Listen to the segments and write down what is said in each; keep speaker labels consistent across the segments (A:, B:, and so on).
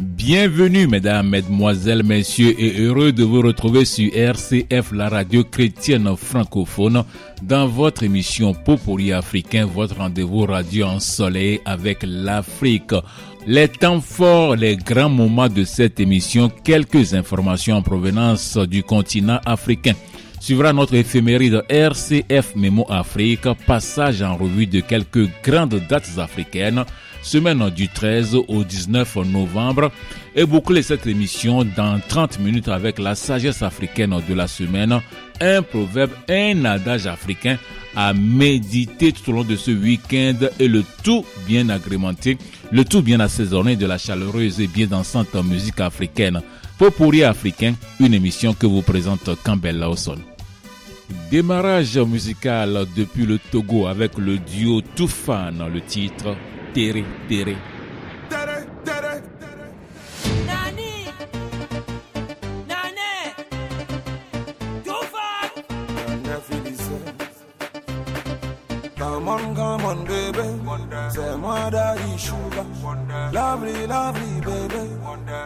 A: Bienvenue mesdames, mesdemoiselles, messieurs et heureux de vous retrouver sur RCF, la radio chrétienne francophone, dans votre émission Popori africain, votre rendez-vous radio ensoleillé avec l'Afrique. Les temps forts, les grands moments de cette émission, quelques informations en provenance du continent africain. Suivra notre éphéméride RCF Mémo Afrique, passage en revue de quelques grandes dates africaines, semaine du 13 au 19 novembre et boucler cette émission dans 30 minutes avec la sagesse africaine de la semaine, un proverbe, un adage africain à méditer tout au long de ce week-end et le tout bien agrémenté, le tout bien assaisonné de la chaleureuse et bien dansante musique africaine. Popuri africain, une émission que vous présente Campbell Lawson. Démarrage musical depuis le Togo avec le duo Toufan, le titre Tere Tere.
B: Nani Nane Tufan
C: Come on, come on, baby. C'est moi daddy sugar. Lovely, lovely, baby.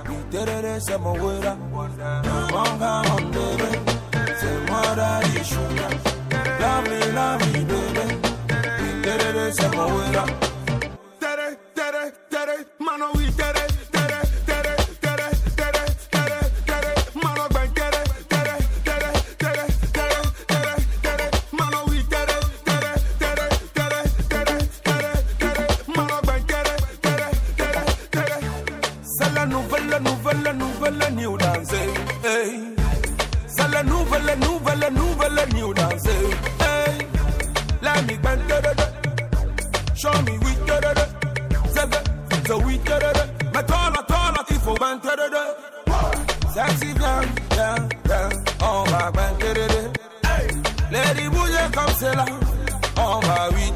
C: We did it, c'est mon wera. Come on, come on, baby. C'est moi daddy sugar. Lovely, lovely, baby. We did it, c'est mon wera. Lady, down, on va bang, Let là,
D: on va oui,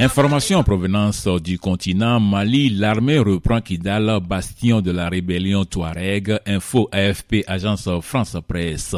A: Information en provenance du continent Mali, l'armée reprend Kidal, bastion de la rébellion Touareg, info AFP, agence France Presse.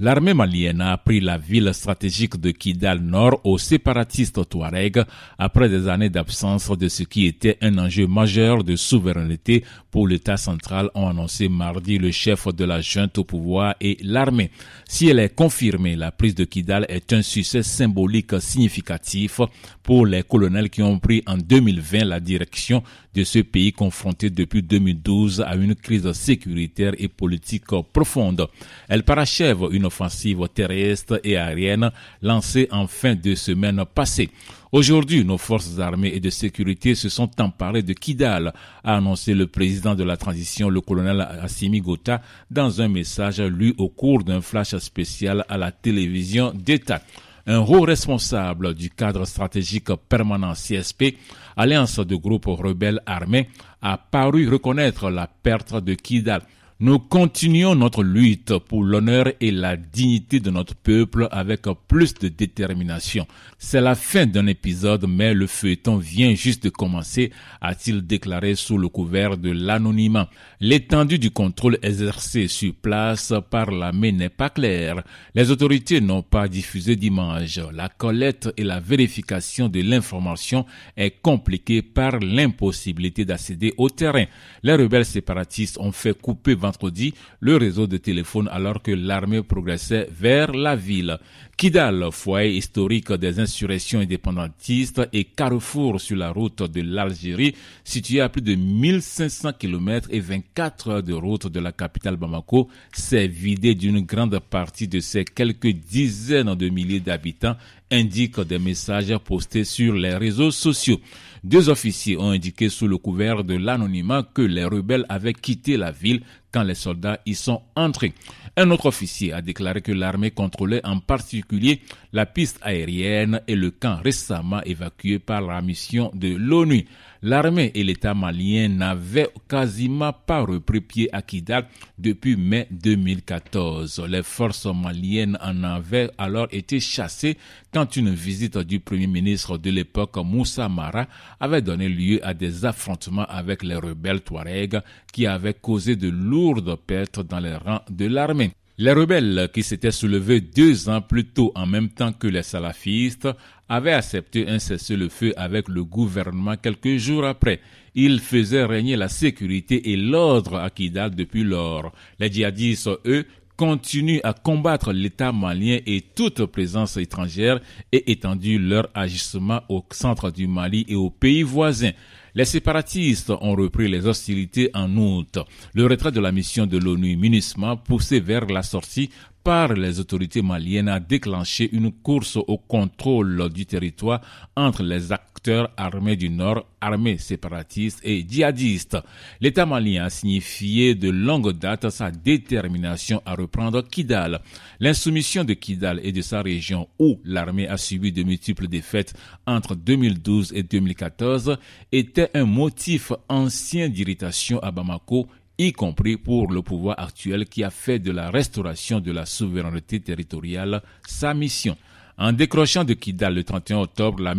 A: L'armée malienne a pris la ville stratégique de Kidal Nord aux séparatistes Touareg après des années d'absence de ce qui était un enjeu majeur de souveraineté pour l'État central, ont annoncé mardi le chef de la junte au pouvoir et l'armée. Si elle est confirmée, la prise de Kidal est un succès symbolique significatif pour les colonels qui ont pris en 2020 la direction de ce pays confronté depuis 2012 à une crise sécuritaire et politique profonde. Elle parachève une offensive terrestre et aérienne lancée en fin de semaine passée. Aujourd'hui, nos forces armées et de sécurité se sont emparées de Kidal, a annoncé le président de la transition, le colonel Assimi Gota, dans un message lu au cours d'un flash spécial à la télévision d'État. Un haut responsable du cadre stratégique permanent CSP, alliance de groupes rebelles armés, a paru reconnaître la perte de Kidal. Nous continuons notre lutte pour l'honneur et la dignité de notre peuple avec plus de détermination. C'est la fin d'un épisode, mais le feuilleton vient juste de commencer, a-t-il déclaré sous le couvert de l'anonymat. L'étendue du contrôle exercé sur place par l'armée n'est pas claire. Les autorités n'ont pas diffusé d'images. La collecte et la vérification de l'information est compliquée par l'impossibilité d'accéder au terrain. Les rebelles séparatistes ont fait couper vendredi le réseau de téléphone alors que l'armée progressait vers la ville. Kidal, foyer historique des insurrections indépendantistes et carrefour sur la route de l'Algérie, situé à plus de 1500 km et 24 heures de route de la capitale Bamako, s'est vidé d'une grande partie de ses quelques dizaines de milliers d'habitants, indiquent des messages postés sur les réseaux sociaux. Deux officiers ont indiqué sous le couvert de l'anonymat que les rebelles avaient quitté la ville quand les soldats y sont entrés. Un autre officier a déclaré que l'armée contrôlait en particulier la piste aérienne et le camp récemment évacué par la mission de l'ONU. L'armée et l'État malien n'avaient quasiment pas repris pied à Kidal depuis mai 2014. Les forces maliennes en avaient alors été chassées quand une visite du premier ministre de l'époque Moussa Mara avait donné lieu à des affrontements avec les rebelles Touareg qui avaient causé de lourdes pertes dans les rangs de l'armée. Les rebelles qui s'étaient soulevés deux ans plus tôt en même temps que les salafistes avaient accepté un cessez-le-feu avec le gouvernement quelques jours après. Ils faisaient régner la sécurité et l'ordre à Kidal depuis lors. Les djihadistes, eux, continuent à combattre l'État malien et toute présence étrangère et étendu leur agissement au centre du Mali et aux pays voisins. Les séparatistes ont repris les hostilités en août. Le retrait de la mission de l'ONU MINUSMA poussé vers la sortie par les autorités maliennes a déclenché une course au contrôle du territoire entre les acteurs armés du Nord, armés séparatistes et djihadistes. L'État malien a signifié de longue date sa détermination à reprendre Kidal. L'insoumission de Kidal et de sa région où l'armée a subi de multiples défaites entre 2012 et 2014 était un motif ancien d'irritation à Bamako y compris pour le pouvoir actuel qui a fait de la restauration de la souveraineté territoriale sa mission. En décrochant de Kidal le 31 octobre, la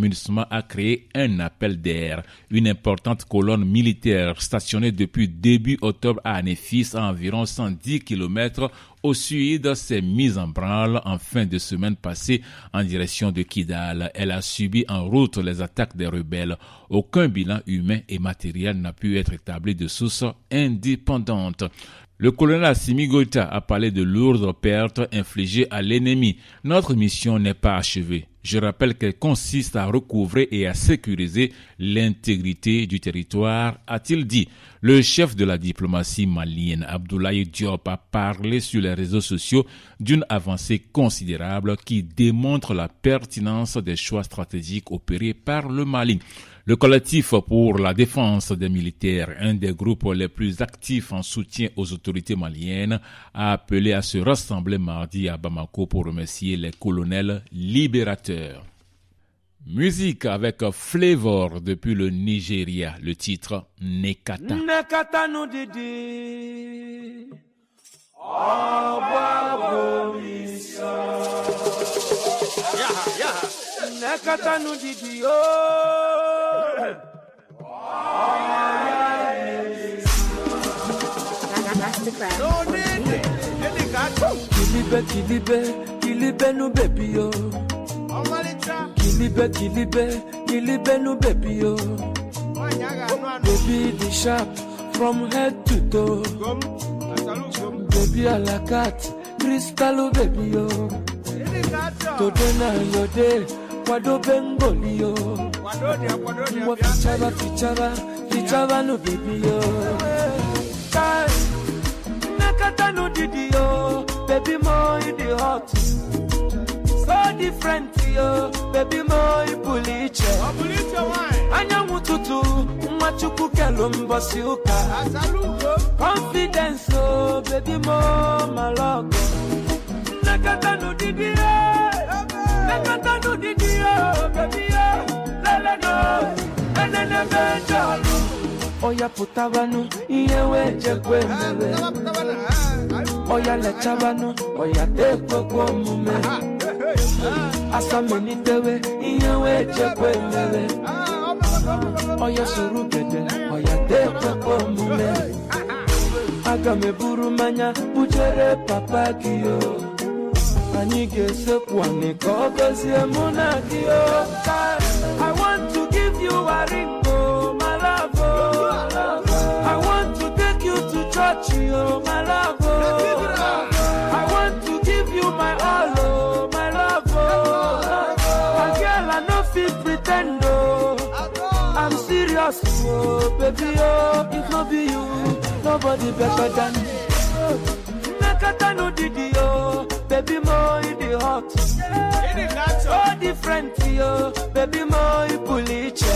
A: a créé un appel d'air. Une importante colonne militaire stationnée depuis début octobre à Anéfis à environ 110 km au sud s'est mise en branle en fin de semaine passée en direction de Kidal. Elle a subi en route les attaques des rebelles. Aucun bilan humain et matériel n'a pu être établi de sources indépendantes. Le colonel Assimi a parlé de lourdes pertes infligées à l'ennemi. Notre mission n'est pas achevée. Je rappelle qu'elle consiste à recouvrer et à sécuriser l'intégrité du territoire, a-t-il dit. Le chef de la diplomatie malienne, Abdoulaye Diop, a parlé sur les réseaux sociaux d'une avancée considérable qui démontre la pertinence des choix stratégiques opérés par le Mali. Le collectif pour la défense des militaires, un des groupes les plus actifs en soutien aux autorités maliennes, a appelé à se rassembler mardi à Bamako pour remercier les colonels libérateurs. Musique avec Flavor depuis le Nigeria, le titre Nekata.
E: Nekata nous didi. Nous didi oh. Kilibe kilibe kilibe nu baby yo. Kilibe kilibe kilibe nu baby yo. Sharp from head to toe. Baby oh, yo. Kwado bengoli yo. Mwa fichaba fichaba, fichaba no baby yo. Kai, nakata no didi yo, baby mo you the hot. So different yo, baby mo you puliche. Anyanwụ tutu, nwa chukwu kelu mbọsị ụka. Confidence oh, baby mo malọgọ. Nakata no didi yo, nakata no didi yo, baby yo, la la no, ene ne benjalu. Oya putabanu, iyewe jekwe mele. Oya lechabanu, oya tekwe kwa mume. Asa meni tewe, iyewe jekwe mele. Oya suru gede, oya tekwe kwa mume. Aga me buru manya, bujere papa kiyo. Anyị ga-esekwu anị ka na gị I want to give you a ring oh my love oh. I want to take you to church oh my love oh. I want to give you my all oh my love oh. And girl I no fit pretend oh. I'm serious oh baby oh. If no be you nobody better than me Nakata no didi baby mo in the hot. Oh different yo. Baby mo in puliche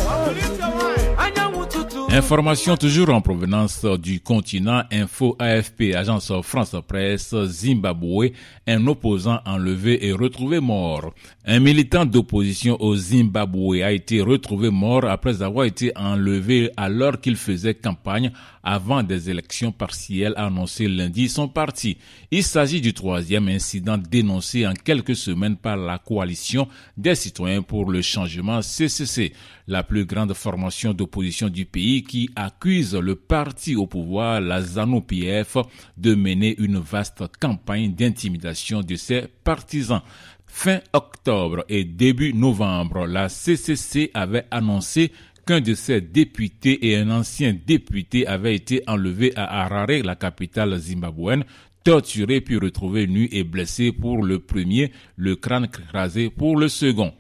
E: anyanwụ tutu
A: Information toujours en provenance du continent Info AFP, agence France Presse, Zimbabwe, un opposant enlevé et retrouvé mort. Un militant d'opposition au Zimbabwe a été retrouvé mort après avoir été enlevé alors qu'il faisait campagne avant des élections partielles annoncées lundi son parti. Il s'agit du troisième incident dénoncé en quelques semaines par la coalition des citoyens pour le changement CCC, la plus grande formation d'opposition du pays qui accuse le parti au pouvoir, la ZANU-PF, de mener une vaste campagne d'intimidation de ses partisans. Fin octobre et début novembre, la CCC avait annoncé qu'un de ses députés et un ancien député avaient été enlevés à Harare, la capitale zimbabwéenne, torturés puis retrouvés nus et blessés pour le premier, le crâne rasé pour le second.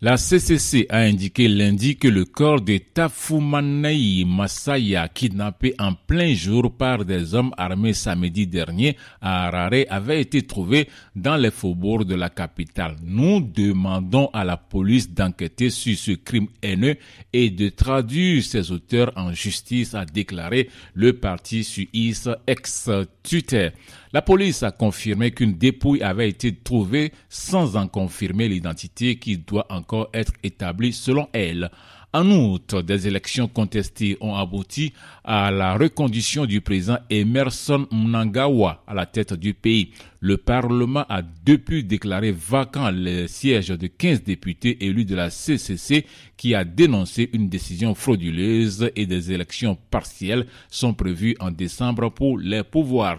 A: La CCC a indiqué lundi que le corps de Tafumanei Masaya, kidnappé en plein jour par des hommes armés samedi dernier à Harare, avait été trouvé dans les faubourgs de la capitale. Nous demandons à la police d'enquêter sur ce crime haineux et de traduire ses auteurs en justice, a déclaré le parti suisse ex-Twitter. La police a confirmé qu'une dépouille avait été trouvée sans en confirmer l'identité qui doit encore être établie selon elle. En outre, des élections contestées ont abouti à la reconduction du président Emerson Mnangagwa à la tête du pays. Le Parlement a depuis déclaré vacant le siège de 15 députés élus de la CCC qui a dénoncé une décision frauduleuse et des élections partielles sont prévues en décembre pour les pouvoirs.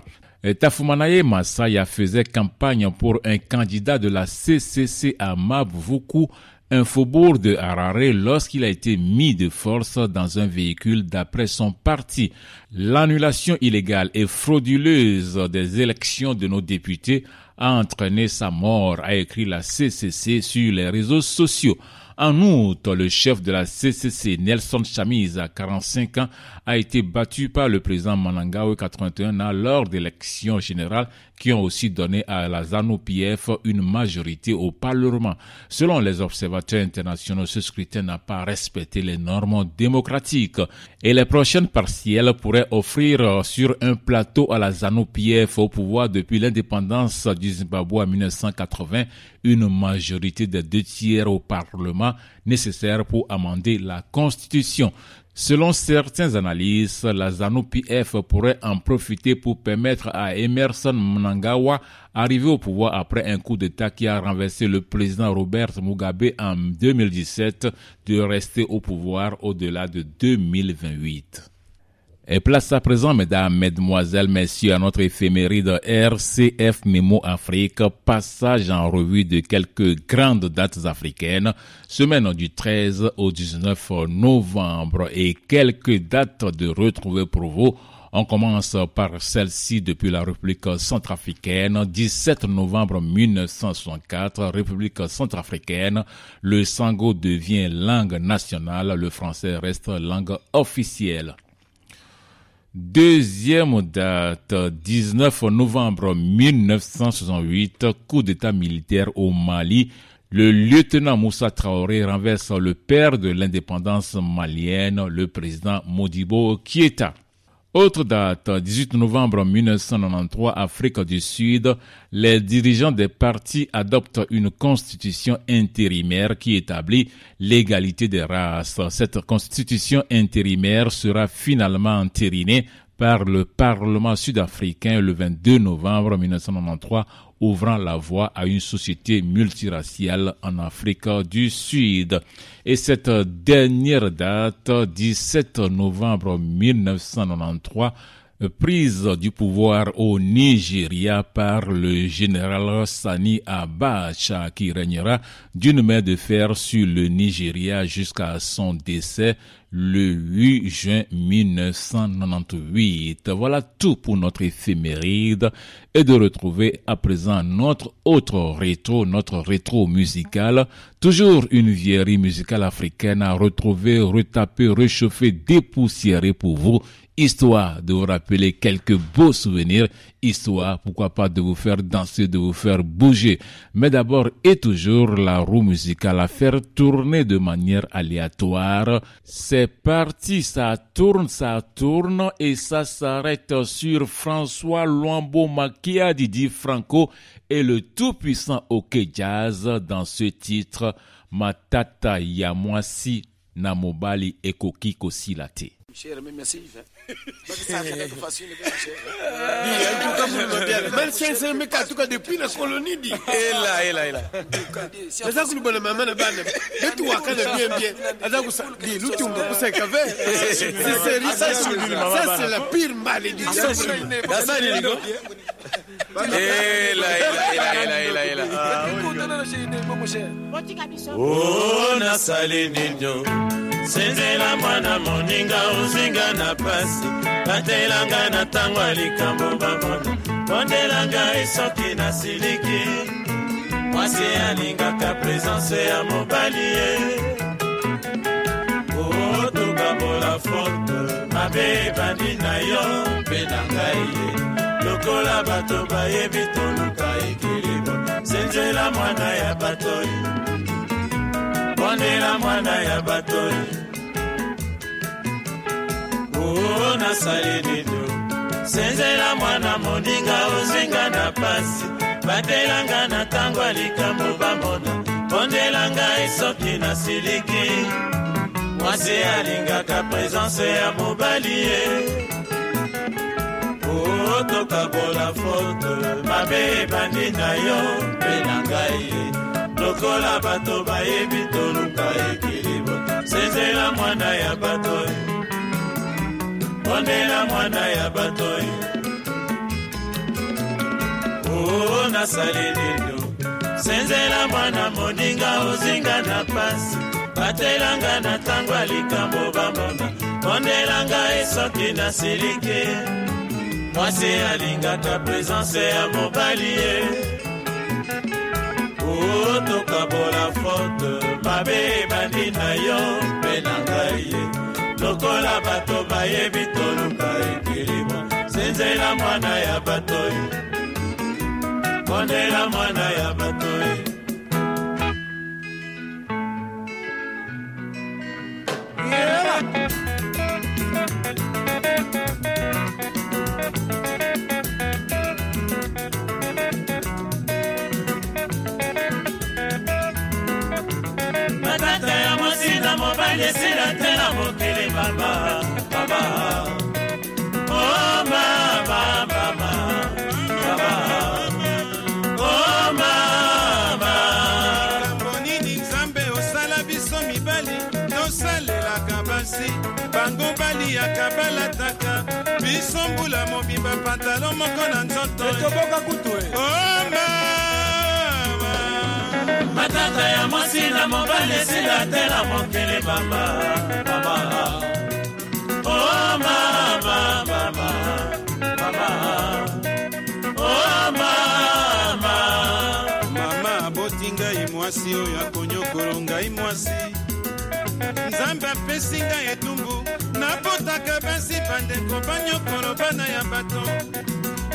A: Tafumanaye Masaya faisait campagne pour un candidat de la CCC à Mabvuku, un faubourg de Harare, lorsqu'il a été mis de force dans un véhicule d'après son parti. L'annulation illégale et frauduleuse des élections de nos députés a entraîné sa mort, a écrit la CCC sur les réseaux sociaux. En outre, le chef de la CCC, Nelson Chamiz, à 45 ans, a été battu par le président Manangawe, 81 ans, lors d'élections générales qui ont aussi donné à la ZANU-PF une majorité au Parlement. Selon les observateurs internationaux, ce scrutin n'a pas respecté les normes démocratiques et les prochaines partielles pourraient offrir sur un plateau à la ZANU-PF au pouvoir depuis l'indépendance du Zimbabwe en 1980 une majorité de deux tiers au Parlement nécessaire pour amender la Constitution. Selon certains analystes, la ZANU-PF pourrait en profiter pour permettre à Emerson Mnangagwa, arrivé au pouvoir après un coup d'État qui a renversé le président Robert Mugabe en 2017, de rester au pouvoir au-delà de 2028. Et place à présent, mesdames, mesdemoiselles, messieurs, à notre éphéméride RCF Memo Afrique, passage en revue de quelques grandes dates africaines, semaine du 13 au 19 novembre. Et quelques dates de retrouver pour vous. On commence par celle-ci depuis la République centrafricaine, 17 novembre 1964, République centrafricaine, le sango devient langue nationale, le français reste langue officielle. Deuxième date, 19 novembre 1968, coup d'état militaire au Mali. Le lieutenant Moussa Traoré renverse le père de l'indépendance malienne, le président Modibo Kieta. Autre date, 18 novembre 1993, Afrique du Sud, les dirigeants des partis adoptent une constitution intérimaire qui établit l'égalité des races. Cette constitution intérimaire sera finalement entérinée par le Parlement sud-africain le 22 novembre 1993 ouvrant la voie à une société multiraciale en Afrique du Sud. Et cette dernière date, 17 novembre 1993, prise du pouvoir au Nigeria par le général Sani Abacha qui régnera d'une main de fer sur le Nigeria jusqu'à son décès le 8 juin 1998. Voilà tout pour notre éphéméride et de retrouver à présent notre autre rétro, notre rétro musical. Toujours une vieillerie musicale africaine à retrouver, retaper, réchauffer, dépoussiérer pour vous histoire de vous rappeler quelques beaux souvenirs, histoire, pourquoi pas, de vous faire danser, de vous faire bouger. Mais d'abord et toujours la roue musicale à faire tourner de manière aléatoire. C'est parti, ça tourne, ça tourne et ça s'arrête sur François Luambo Makia Didi Franco et le tout-puissant OK Jazz dans ce titre Matata Yamwasi Namobali Ekoki Kosilate.
F: Cher, mais merci.
G: tukatuka depuis na colonie di ela ela ela aza kulubona mama na bana betu wakana bien bien. Aza kusa di lutumba kuseka ve c'est sérieux ça c'est la pire malédiction
F: Dasani niko.
G: ela ela ela ela ela
H: Oh, senzela mwana moninga ozinga na pasi. Batelanga na ntango ya likambo bamona bondelanga esoki nasiliki mwasi alingaka presence ya mobali ye. Otokabola foto mabe ebandi na yo mpe na ngai ye. Lokola bato bayebi toluka ekilibo senzela mwana ya bato ye bondela mwana ya bato. Oo nasali nino. Senzela mwana moninga ozinga na pasi. Batelanga na ntango ya likambo bamona. Bondelanga esoki nasiliki mwasi alingaka presence ya mobali ye. Oo tokabola foto mabe ebandi na yo mpe na ngai lokola bato bayebi toluka ekilibo senzela mwana ya bato ye bondela mwana ya bato oo nasali nino senzela mwana moninga ozinga na pasi. Batelanga na ntango ya likambo bamona bondelanga esoki nasiliki mwasi alingaka presence ya mobali ye tokabola foto mabe ebandi na yo mpe na ngai. Ye lokola bato bayebi toluka ekilimo senzela mwana ya bato ye bondela mwana ya bato ye na mobali esila te na mokili mama mama o mama mama mama o mama.
I: Nini nzambe osala biso mibali. Tosalelaka basi. Bango baliyaka balataka biso mbula mobimba pantalo moko na nzoto.
F: Toboka kutu
I: o mama.
H: Matata ya mwasi na mobali esila te na mokili mama mama o mama mama mama o mama
I: mama aboti ngai mwasi oyo akonyokolo ngai mwasi. Nzambe apesi ngai etumbu nabotaka basi bandeko banyokolo bana ya bato.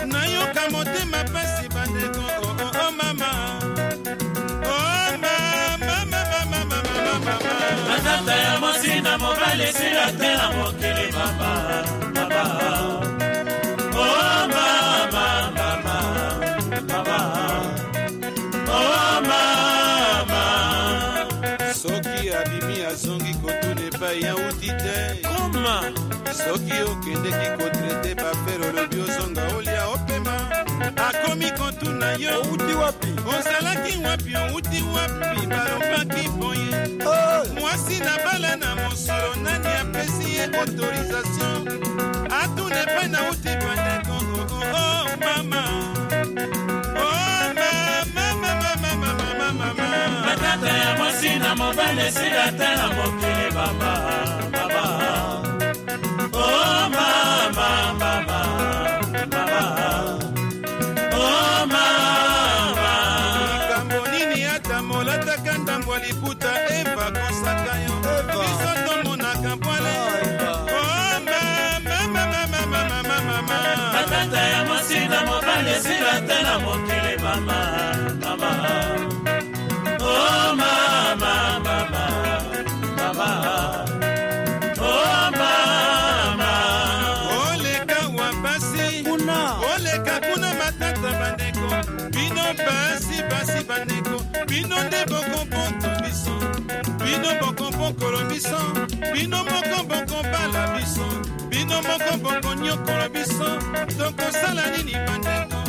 I: Nayoka motema pasi bandeko oo oh, oh, oh, mama
H: matata ya mwasi na mobali esila te na mokili mama mama Oh mama, mama, mama. Oh mama.
I: soki abimi azongi kotuna epai ya uti te soki okendeki kotrete bafere olobi ozonga olia opema akomi kotuna yo outi wapi? Ozalaki wapi? Outi wapi? Balobaki boye. Mwasi na bala na mosolo nani apesi ye autorisation? Atuna epai na uti bandeko oh, oh, oh, mama. Oh, mama, mama, mama, mama, mama.
H: matata ya mwasi na mobali esila te na mokili baba baba. Oh mama, mama, mama. Na mokili mama mama. Oh mama, mama, mama. Oh mama.
I: oleka wa basi oleka kuna matata bandeko. Bino basi basi bandeko. Bino nde bokomponto biso bino bokomponkolo biso bino moko bokombala biso. Bino moko bokonyokolo biso tokosala nini bandeko?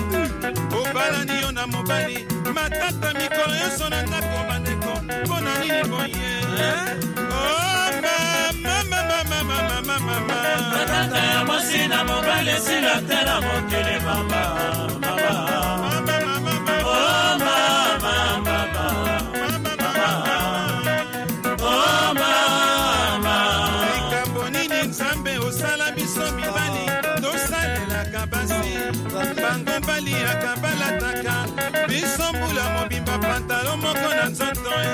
I: Obalani yo na mobali matata mikolo nyonso na ndako bandeko mpo na nini boye? Oh, mama, mama.
H: matata ya mwasi na mobali esila te na mokili mama mama
I: bango baliaka balataka biso mbula mobimba pantalo moko na nzoto e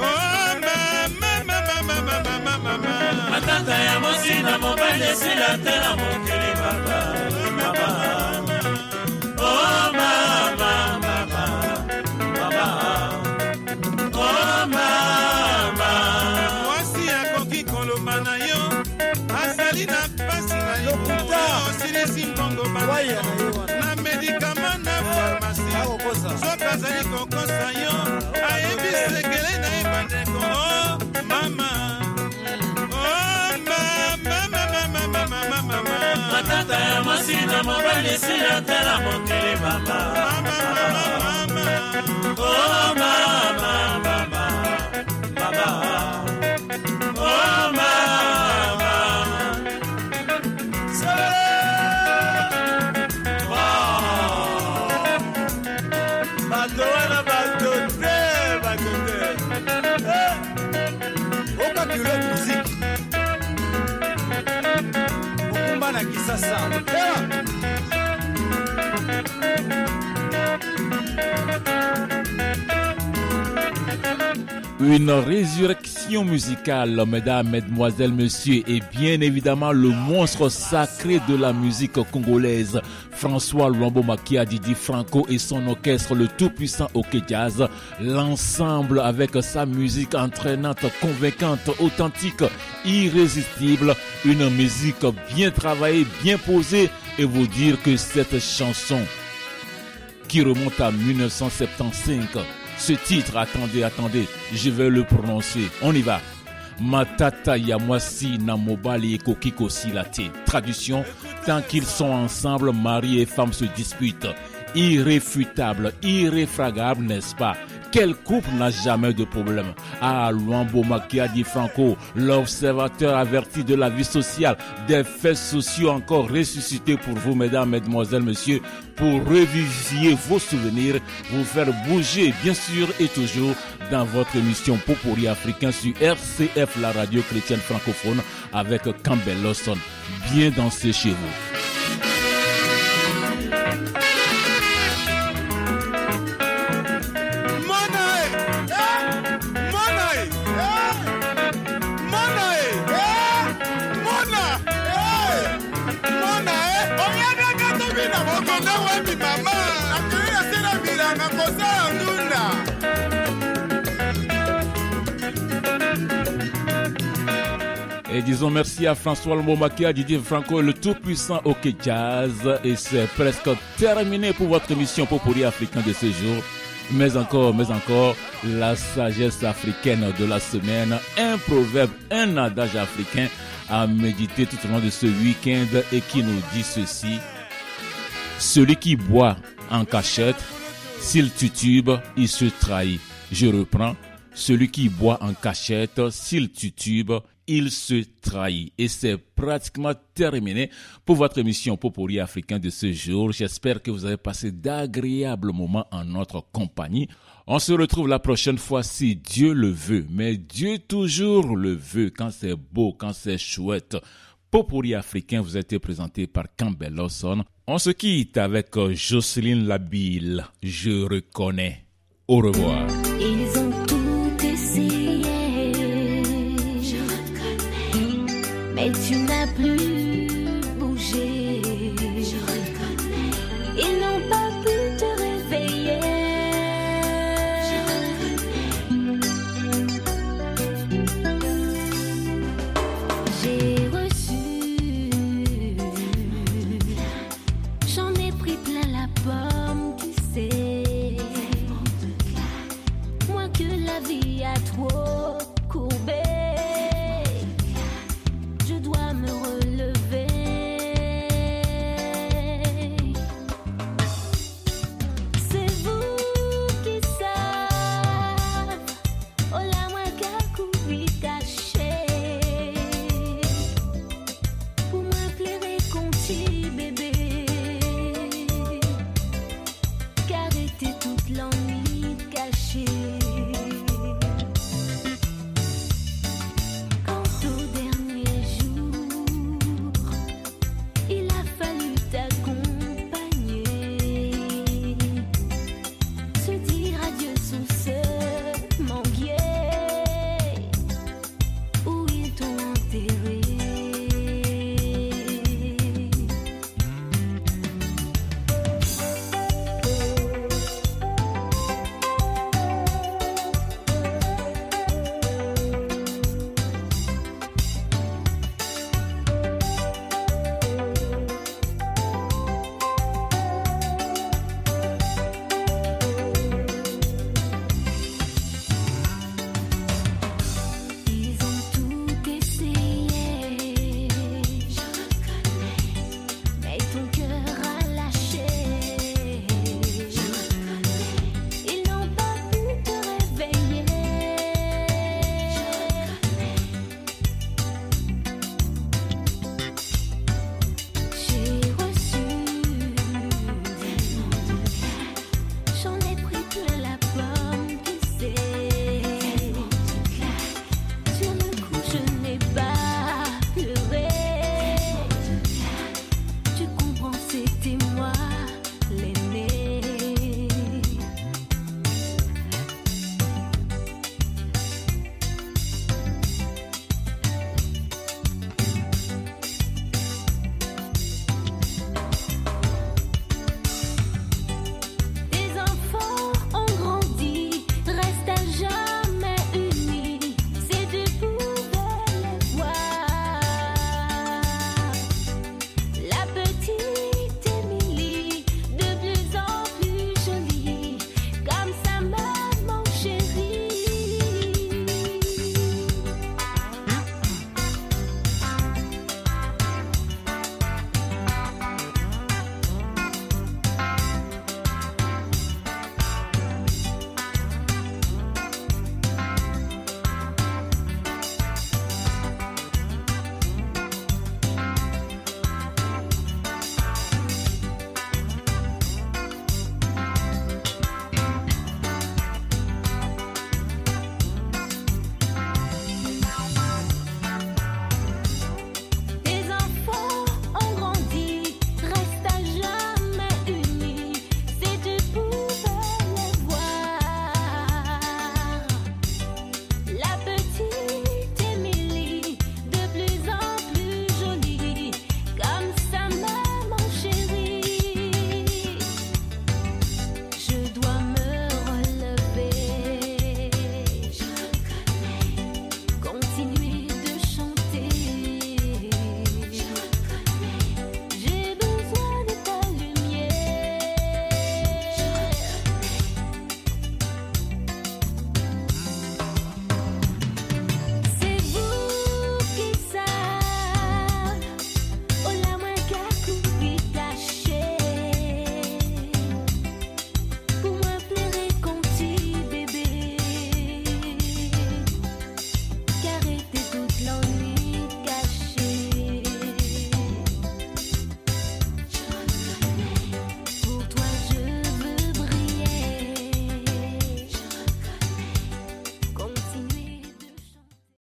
I: Oh, mama, mama, mama, mama, mama.
H: matata ya mwasi na mobali esila te na mokili mama mama Oh mama, mama, mama. Oh mama.
I: mwasi akoki koloba na yo azali na pasi na yo osilisi mbongo bana azali kokosa yo ayebi sekele na ye bandeko o mama Oh, mama, mama, mama, mama, mama.
H: matata ya mwasi na mobali esila te na mokili mama Oh mama, mama, mama. Oh mama.
G: Okakilo muziki okumba na kisasa
A: Une résurrection musicale, mesdames, mesdemoiselles, messieurs, et bien évidemment le monstre sacré de la musique congolaise, François Luambo Makia Didi Franco et son orchestre, le tout-puissant OK Jazz, l'ensemble avec sa musique entraînante, convaincante, authentique, irrésistible, une musique bien travaillée, bien posée, et vous dire que cette chanson qui remonte à 1975. Ce titre, attendez, attendez, je vais le prononcer. On y va. Matata Yamwasi Namobali et Kokiko Silate. Traduction, tant qu'ils sont ensemble, mari et femme se disputent. Irréfutable, irréfragable, n'est-ce pas? Quel couple n'a jamais de problème Ah, Luambo Makiadi Franco, l'observateur averti de la vie sociale, des faits sociaux encore ressuscités pour vous, mesdames, mesdemoiselles, messieurs, pour revivifier vos souvenirs, vous faire bouger, bien sûr et toujours, dans votre émission Popori africain sur RCF, la radio chrétienne francophone, avec Campbell Lawson. Bien danser chez vous. Et disons merci à François Lombomakia, Didier Franco, le tout-puissant OK Jazz. Et c'est presque terminé pour votre émission Popori africain de ce jour. Mais encore, mais encore, la sagesse africaine de la semaine, un proverbe, un adage africain à méditer tout au long de ce week-end et qui nous dit ceci. Celui qui boit en cachette, s'il tutube, il se trahit. Je reprends. Celui qui boit en cachette, s'il tutube, il se trahit. Et c'est pratiquement terminé pour votre émission Popori africain de ce jour. J'espère que vous avez passé d'agréables moments en notre compagnie. On se retrouve la prochaine fois si Dieu le veut. Mais Dieu toujours le veut quand c'est beau, quand c'est chouette. Popori africain vous a été présenté par Campbell Lawson. On se quitte avec Jocelyne Labille. Je reconnais. Au revoir.
J: Mais tu n'as plus bougé.